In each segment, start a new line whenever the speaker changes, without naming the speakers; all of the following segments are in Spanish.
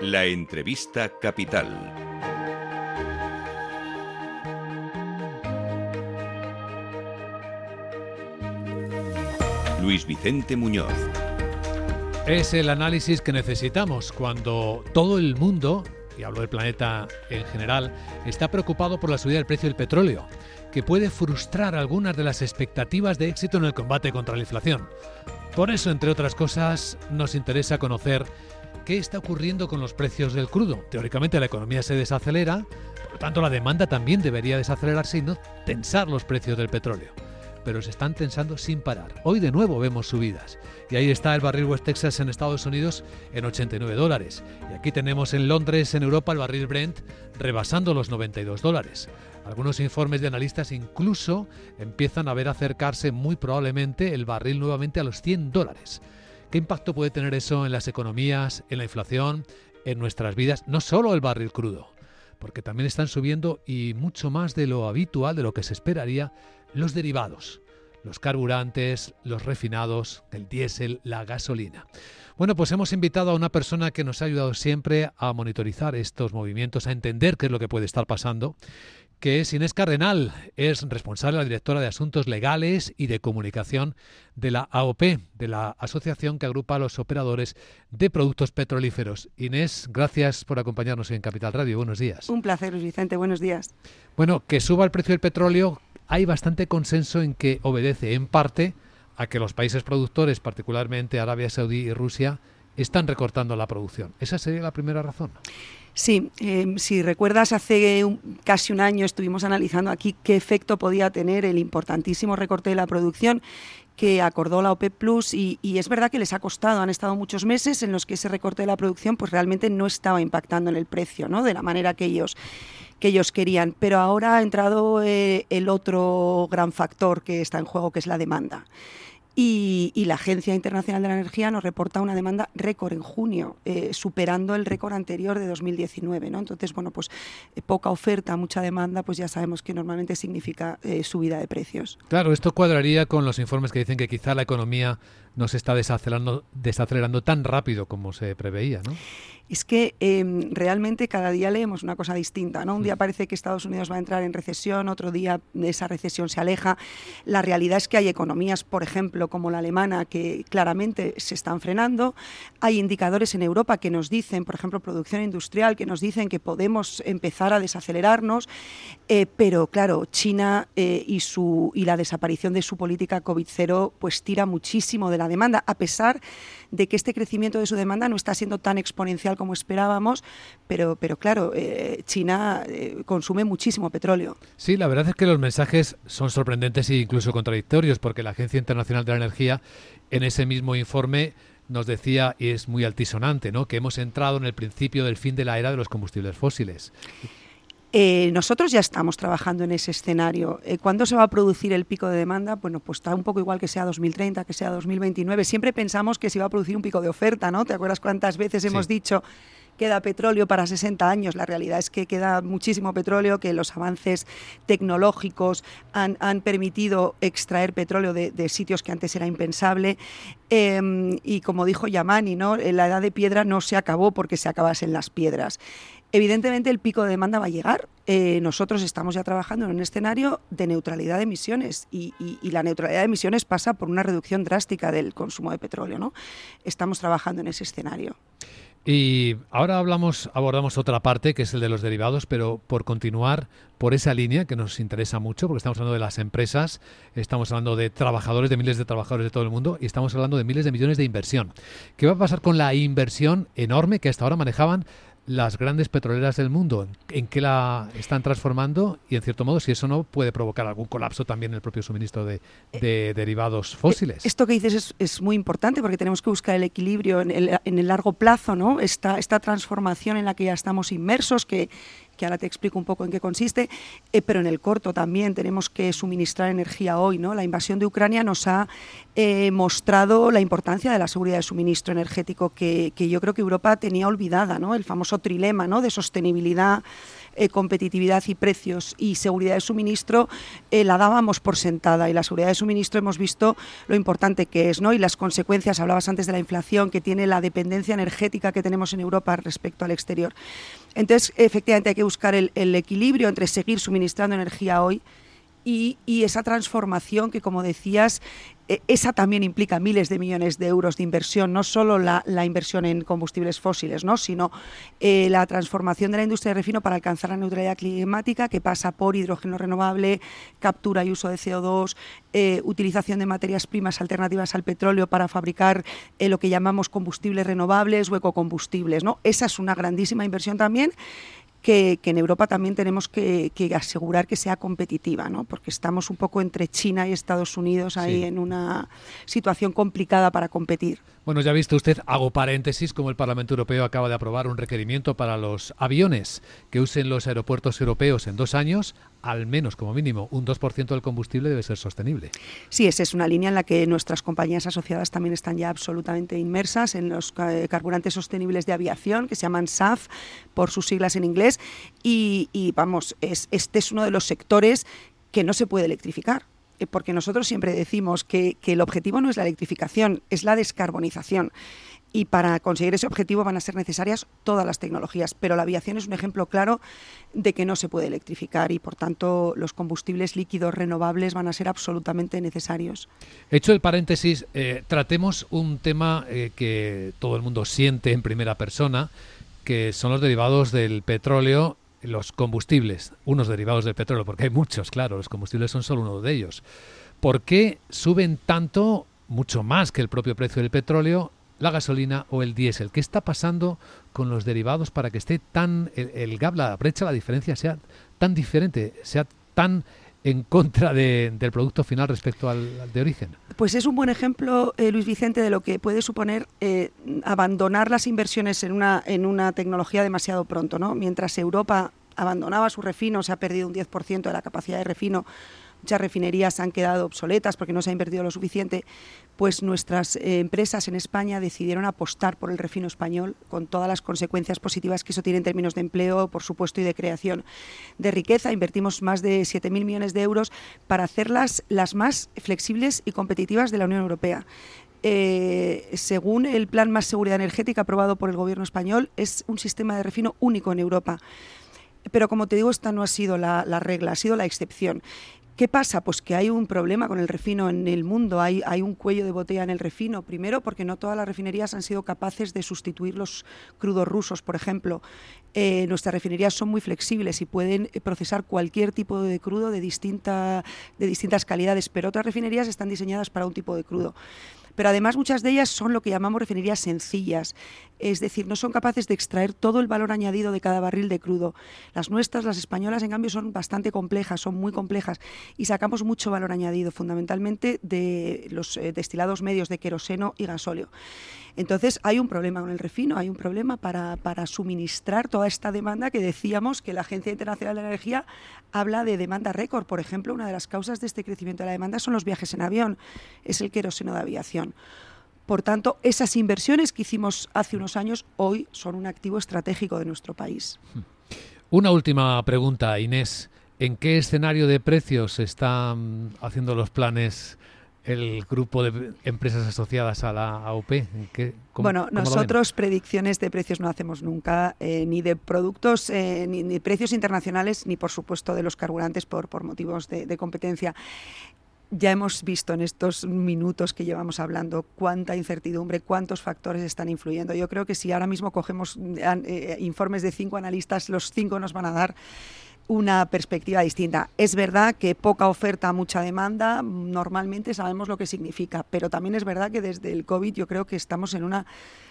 La entrevista capital. Luis Vicente Muñoz.
Es el análisis que necesitamos cuando todo el mundo, y hablo del planeta en general, está preocupado por la subida del precio del petróleo, que puede frustrar algunas de las expectativas de éxito en el combate contra la inflación. Por eso, entre otras cosas, nos interesa conocer qué está ocurriendo con los precios del crudo. Teóricamente la economía se desacelera, por lo tanto la demanda también debería desacelerarse y no tensar los precios del petróleo. Pero se están tensando sin parar. Hoy de nuevo vemos subidas. Y ahí está el barril West Texas en Estados Unidos en 89 dólares. Y aquí tenemos en Londres, en Europa, el barril Brent rebasando los 92 dólares. Algunos informes de analistas incluso empiezan a ver acercarse muy probablemente el barril nuevamente a los 100 dólares. ¿Qué impacto puede tener eso en las economías, en la inflación, en nuestras vidas? No solo el barril crudo, porque también están subiendo y mucho más de lo habitual, de lo que se esperaría, los derivados, los carburantes, los refinados, el diésel, la gasolina. Bueno, pues hemos invitado a una persona que nos ha ayudado siempre a monitorizar estos movimientos, a entender qué es lo que puede estar pasando que es Inés Cardenal, es responsable, la directora de Asuntos Legales y de Comunicación de la AOP, de la asociación que agrupa a los operadores de productos petrolíferos. Inés, gracias por acompañarnos en Capital Radio. Buenos días.
Un placer, Luis Vicente. Buenos días.
Bueno, que suba el precio del petróleo, hay bastante consenso en que obedece en parte a que los países productores, particularmente Arabia Saudí y Rusia, están recortando la producción. ¿Esa sería la primera razón?
Sí, em, si recuerdas, hace casi un año estuvimos analizando aquí qué efecto podía tener el importantísimo recorte de la producción que acordó la OPEP Plus y, es verdad que les ha costado, han estado muchos meses en los que ese recorte de la producción pues realmente no estaba impactando en el precio, ¿no? De la manera que ellos que ellos querían, pero ahora ha entrado eh, el otro gran factor que está en juego, que es la demanda. Y, la Agencia Internacional de la Energía nos reporta una demanda récord en junio, eh, superando el récord anterior de 2019. ¿no? Entonces, bueno, pues eh, poca oferta, mucha demanda, pues ya sabemos que normalmente significa eh, subida de precios.
Claro, esto cuadraría con los informes que dicen que quizá la economía no se está desacelerando, desacelerando tan rápido como se preveía, ¿no?
es que em, realmente cada día leemos una cosa distinta. ¿no? Un día parece que Estados Unidos va a entrar en recesión, otro día esa recesión se aleja. La realidad es que hay economías, por ejemplo, como la alemana, que claramente se están frenando. Hay indicadores en Europa que nos dicen, por ejemplo, producción industrial, que nos dicen que podemos empezar a desacelerarnos. Eh, pero claro, China eh, y, su, y la desaparición de su política COVID-0 pues tira muchísimo de la demanda, a pesar de que este crecimiento de su demanda no está siendo tan exponencial como esperábamos, pero, pero claro, eh, China eh, consume muchísimo petróleo.
Sí, la verdad es que los mensajes son sorprendentes e incluso contradictorios, porque la Agencia Internacional de la Energía en ese mismo informe nos decía, y es muy altisonante, ¿no? que hemos entrado en el principio del fin de la era de los combustibles fósiles.
Eh, nosotros ya estamos trabajando en ese escenario. Eh, ¿Cuándo se va a producir el pico de demanda? Bueno, pues está un poco igual que sea 2030, que sea 2029. Siempre pensamos que se va a producir un pico de oferta, ¿no? ¿Te acuerdas cuántas veces hemos dicho queda petróleo para 60 años. La realidad es que queda muchísimo petróleo, que los avances tecnológicos han, permitido extraer petróleo de, sitios que antes era impensable. Em, y como dijo Yamani, ¿no? la edad de piedra no se acabó porque se acabasen las piedras. Evidentemente el pico de demanda va a llegar. Eh, nosotros estamos ya trabajando en un escenario de neutralidad de emisiones y, la neutralidad de emisiones pasa por una reducción drástica del consumo de petróleo. ¿no? Estamos trabajando en ese escenario.
Y ahora hablamos, abordamos otra parte, que es el de los derivados, pero por continuar por esa línea que nos interesa mucho, porque estamos hablando de las empresas, estamos hablando de trabajadores, de miles de trabajadores de todo el mundo, y estamos hablando de miles de millones de inversión. ¿Qué va a pasar con la inversión enorme que hasta ahora manejaban las grandes petroleras del mundo, en qué la están transformando y en cierto modo si eso no puede provocar algún colapso también en el propio suministro de, eh, derivados fósiles.
Esto que dices es, muy importante porque tenemos que buscar el equilibrio en el, en el largo plazo, ¿no? Esta, esta transformación en la que ya estamos inmersos, que, que ahora te explico un poco en qué consiste, eh, pero en el corto también tenemos que suministrar energía hoy. ¿no? La invasión de Ucrania nos ha eh, mostrado la importancia de la seguridad de suministro energético que, que yo creo que Europa tenía olvidada, ¿no? el famoso trilema ¿no? de sostenibilidad eh, competitividad y precios y seguridad de suministro la dábamos por sentada y la seguridad de suministro hemos visto lo importante que es ¿no? y las consecuencias, hablabas antes de la inflación, que tiene la dependencia energética que tenemos en Europa respecto al exterior. Entonces, efectivamente hay que buscar el, el equilibrio entre seguir suministrando energía hoy y, y, esa transformación que, como decías, e, esa también implica miles de millones de euros de inversión, no solo la, inversión en combustibles fósiles, ¿no? sino eh, la transformación de la industria de refino para alcanzar la neutralidad climática, que pasa por hidrógeno renovable, captura y uso de CO2, eh, utilización de materias primas alternativas al petróleo para fabricar eh, lo que llamamos combustibles renovables o ecocombustibles. ¿no? Esa es una grandísima inversión también que, que, en Europa también tenemos que, que, asegurar que sea competitiva, ¿no? porque estamos un poco entre China y Estados Unidos ahí sí. en una situación complicada para competir.
Bueno, ya ha visto usted, hago paréntesis, como el Parlamento Europeo acaba de aprobar un requerimiento para los aviones que usen los aeropuertos europeos en dos años, al menos como mínimo un 2% del combustible debe ser sostenible.
Sí, esa es una línea en la que nuestras compañías asociadas también están ya absolutamente inmersas en los carburantes sostenibles de aviación, que se llaman SAF por sus siglas en inglés, y, y vamos, es, este es uno de los sectores que no se puede electrificar porque nosotros siempre decimos que, que, el objetivo no es la electrificación, es la descarbonización. Y para conseguir ese objetivo van a ser necesarias todas las tecnologías, pero la aviación es un ejemplo claro de que no se puede electrificar y por tanto los combustibles líquidos renovables van a ser absolutamente necesarios.
Hecho el paréntesis, eh, tratemos un tema eh, que todo el mundo siente en primera persona, que son los derivados del petróleo los combustibles, unos derivados del petróleo, porque hay muchos, claro, los combustibles son solo uno de ellos. ¿Por qué suben tanto, mucho más que el propio precio del petróleo, la gasolina o el diésel? ¿Qué está pasando con los derivados para que esté tan, el, el gap, la brecha, la diferencia sea tan diferente, sea tan en contra de, del producto final respecto al, de origen?
Pues es un buen ejemplo, eh, Luis Vicente, de lo que puede suponer eh, abandonar las inversiones en una, en una tecnología demasiado pronto. ¿no? Mientras Europa abandonaba su refino, se ha perdido un 10% de la capacidad de refino, muchas refinerías han quedado obsoletas porque no se ha invertido lo suficiente, pues nuestras eh, empresas en España decidieron apostar por el refino español con todas las consecuencias positivas que eso tiene en términos de empleo, por supuesto, y de creación de riqueza. Invertimos más de 7.000 millones de euros para hacerlas las más flexibles y competitivas de la Unión Europea. Eh, según el Plan Más Seguridad Energética aprobado por el Gobierno español, es un sistema de refino único en Europa. Pero como te digo, esta no ha sido la, la regla, ha sido la excepción. ¿Qué pasa? Pues que hay un problema con el refino en el mundo, hay, hay, un cuello de botella en el refino. Primero, porque no todas las refinerías han sido capaces de sustituir los crudos rusos, por ejemplo. Eh, nuestras refinerías son muy flexibles y pueden procesar cualquier tipo de crudo de, distinta, de distintas calidades, pero otras refinerías están diseñadas para un tipo de crudo pero además muchas de ellas son lo que llamamos refinerías sencillas, es decir, no son capaces de extraer todo el valor añadido de cada barril de crudo. Las nuestras, las españolas, en cambio, son bastante complejas, son muy complejas y sacamos mucho valor añadido, fundamentalmente de los eh, destilados medios de queroseno y gasóleo. Entonces hay un problema con el refino, hay un problema para, para, suministrar toda esta demanda que decíamos que la Agencia Internacional de Energía habla de demanda récord. Por ejemplo, una de las causas de este crecimiento de la demanda son los viajes en avión, es el queroseno de aviación. Por tanto, esas inversiones que hicimos hace unos años hoy son un activo estratégico de nuestro país.
Una última pregunta, Inés. ¿En qué escenario de precios están haciendo los planes el grupo de empresas asociadas a la AOP? ¿Qué,
cómo, bueno, cómo nosotros predicciones de precios no hacemos nunca, eh, ni de productos, eh, ni, ni, precios internacionales, ni por supuesto de los carburantes por, por motivos de, de competencia ya hemos visto en estos minutos que llevamos hablando cuánta incertidumbre, cuántos factores están influyendo. Yo creo que si ahora mismo cogemos eh, informes de cinco analistas, los cinco nos van a dar una perspectiva distinta. Es verdad que poca oferta, mucha demanda, normalmente sabemos lo que significa, pero también es verdad que desde el COVID yo creo que estamos en una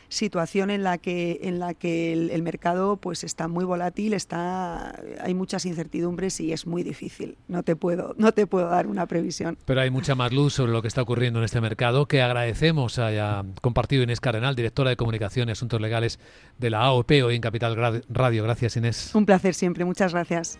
situación en la que, en la que el, mercado pues está muy volátil, está, hay muchas incertidumbres y es muy difícil. No te puedo, no te puedo dar una previsión.
Pero hay mucha más luz sobre lo que está ocurriendo en este mercado que agradecemos haya compartido Inés Cardenal, directora de Comunicación y Asuntos Legales de la AOP hoy en Capital Radio. Gracias Inés.
Un placer siempre, muchas gracias.